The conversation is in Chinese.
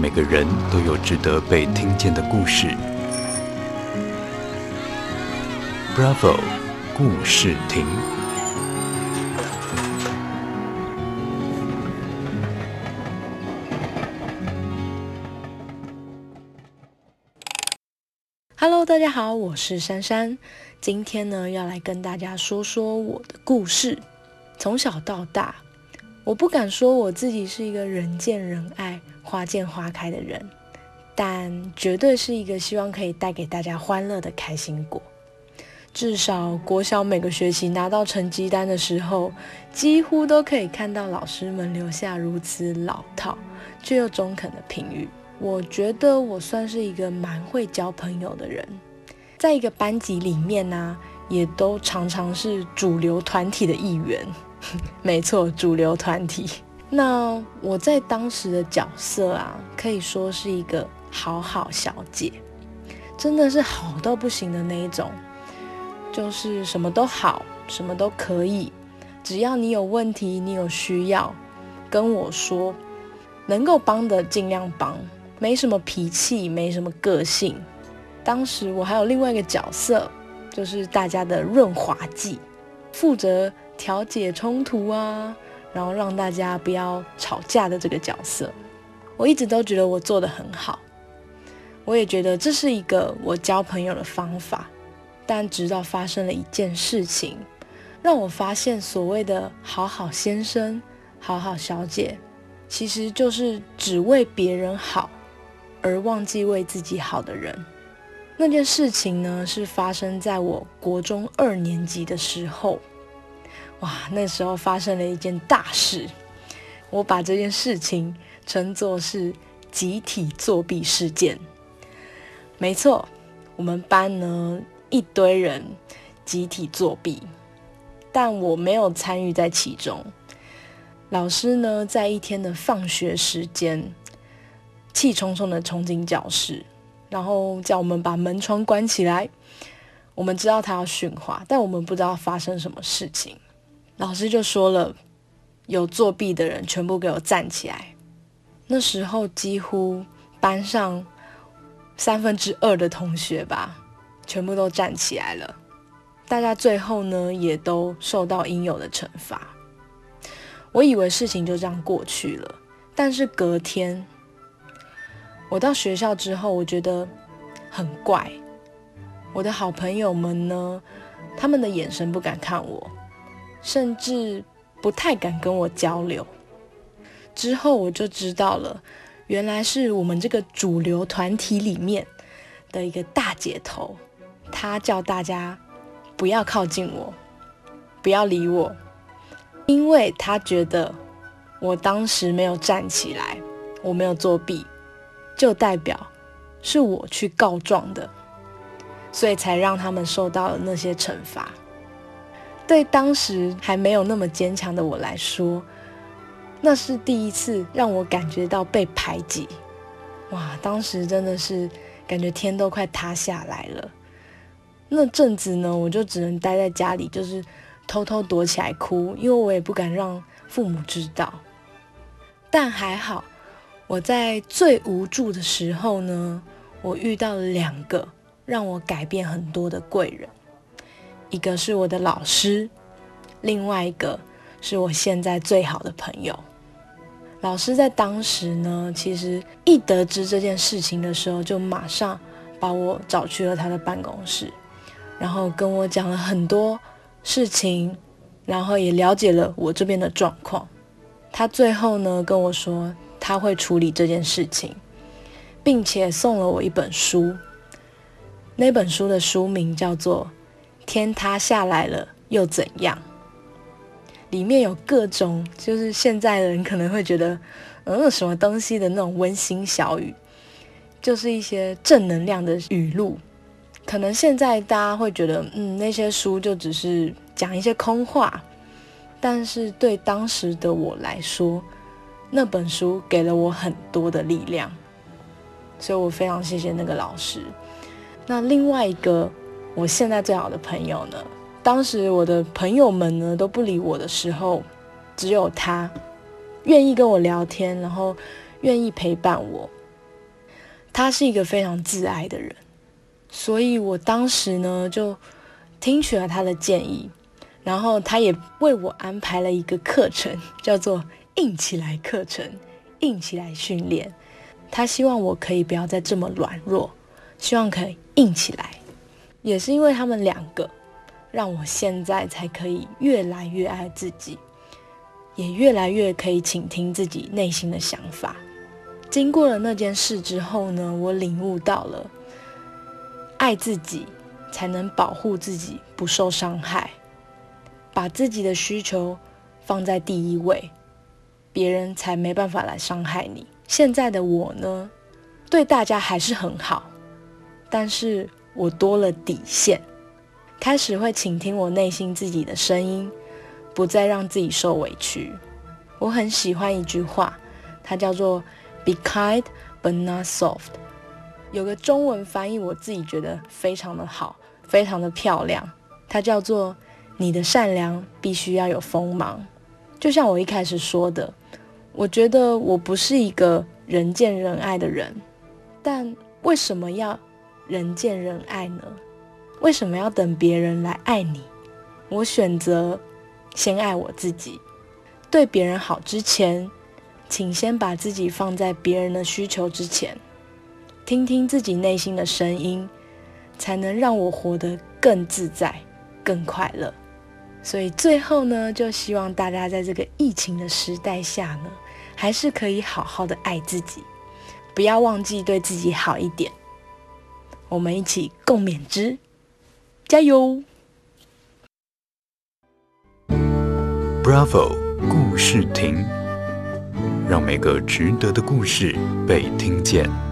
每个人都有值得被听见的故事。Bravo，故事亭。Hello，大家好，我是珊珊。今天呢，要来跟大家说说我的故事。从小到大，我不敢说我自己是一个人见人爱、花见花开的人，但绝对是一个希望可以带给大家欢乐的开心果。至少国小每个学期拿到成绩单的时候，几乎都可以看到老师们留下如此老套却又中肯的评语。我觉得我算是一个蛮会交朋友的人。在一个班级里面呢、也都常常是主流团体的一员。没错，主流团体。那我在当时的角色啊，可以说是一个好好小姐，真的是好到不行的那一种，就是什么都好，什么都可以，只要你有问题，你有需要，跟我说，能够帮的尽量帮，没什么脾气，没什么个性。当时我还有另外一个角色，就是大家的润滑剂，负责调解冲突啊，然后让大家不要吵架的这个角色。我一直都觉得我做得很好，我也觉得这是一个我交朋友的方法。但直到发生了一件事情，让我发现所谓的好好先生、好好小姐，其实就是只为别人好而忘记为自己好的人。那件事情呢，是发生在我国中二年级的时候。哇，那时候发生了一件大事，我把这件事情称作是集体作弊事件。没错，我们班呢，一堆人集体作弊，但我没有参与在其中。老师呢，在一天的放学时间，气冲冲的冲进教室。然后叫我们把门窗关起来。我们知道他要训话，但我们不知道发生什么事情。老师就说了：“有作弊的人全部给我站起来。”那时候几乎班上三分之二的同学吧，全部都站起来了。大家最后呢，也都受到应有的惩罚。我以为事情就这样过去了，但是隔天。我到学校之后，我觉得很怪。我的好朋友们呢，他们的眼神不敢看我，甚至不太敢跟我交流。之后我就知道了，原来是我们这个主流团体里面的一个大姐头，她叫大家不要靠近我，不要理我，因为她觉得我当时没有站起来，我没有作弊。就代表是我去告状的，所以才让他们受到了那些惩罚。对当时还没有那么坚强的我来说，那是第一次让我感觉到被排挤。哇，当时真的是感觉天都快塌下来了。那阵子呢，我就只能待在家里，就是偷偷躲起来哭，因为我也不敢让父母知道。但还好。我在最无助的时候呢，我遇到了两个让我改变很多的贵人，一个是我的老师，另外一个是我现在最好的朋友。老师在当时呢，其实一得知这件事情的时候，就马上把我找去了他的办公室，然后跟我讲了很多事情，然后也了解了我这边的状况。他最后呢跟我说，他会处理这件事情，并且送了我一本书。那本书的书名叫做《天塌下来了又怎样》，里面有各种就是现在的人可能会觉得，嗯，什么东西的那种温馨小语，就是一些正能量的语录。可能现在大家会觉得，嗯，那些书就只是讲一些空话，但是对当时的我来说，那本书给了我很多的力量，所以我非常谢谢那个老师。那另外一个我现在最好的朋友呢，当时我的朋友们呢都不理我的时候，只有他愿意跟我聊天，然后愿意陪伴我。他是一个非常自爱的人，所以我当时呢就听取了他的建议，然后他也为我安排了一个课程，叫做“硬起来课程”，硬起来训练。他希望我可以不要再这么软弱，希望可以硬起来。也是因为他们两个，让我现在才可以越来越爱自己，也越来越可以倾听自己内心的想法。经过了那件事之后呢，我领悟到了，爱自己才能保护自己不受伤害，把自己的需求放在第一位，别人才没办法来伤害你。现在的我呢，对大家还是很好，但是我多了底线，开始会倾听我内心自己的声音，不再让自己受委屈。我很喜欢一句话，它叫做。Be kind, but not soft。有个中文翻译，我自己觉得非常的好，非常的漂亮。它叫做“你的善良必须要有锋芒”。就像我一开始说的，我觉得我不是一个人见人爱的人，但为什么要人见人爱呢？为什么要等别人来爱你？我选择先爱我自己，对别人好之前。请先把自己放在别人的需求之前，听听自己内心的声音，才能让我活得更自在、更快乐。所以最后呢，就希望大家在这个疫情的时代下呢，还是可以好好的爱自己，不要忘记对自己好一点。我们一起共勉之，加油！Bravo，故事亭。让每个值得的故事被听见。